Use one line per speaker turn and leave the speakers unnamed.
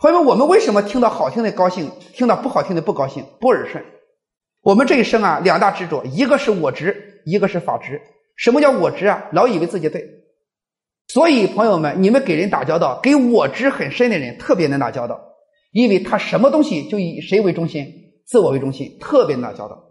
朋友们，我们为什么听到好听的高兴，听到不好听的不高兴，不耳顺？我们这一生啊，两大执着，一个是我执，一个是法执。什么叫我执啊？老以为自己对。所以，朋友们，你们给人打交道，给我执很深的人特别难打交道，因为他什么东西就以谁为中心，自我为中心，特别难打交道。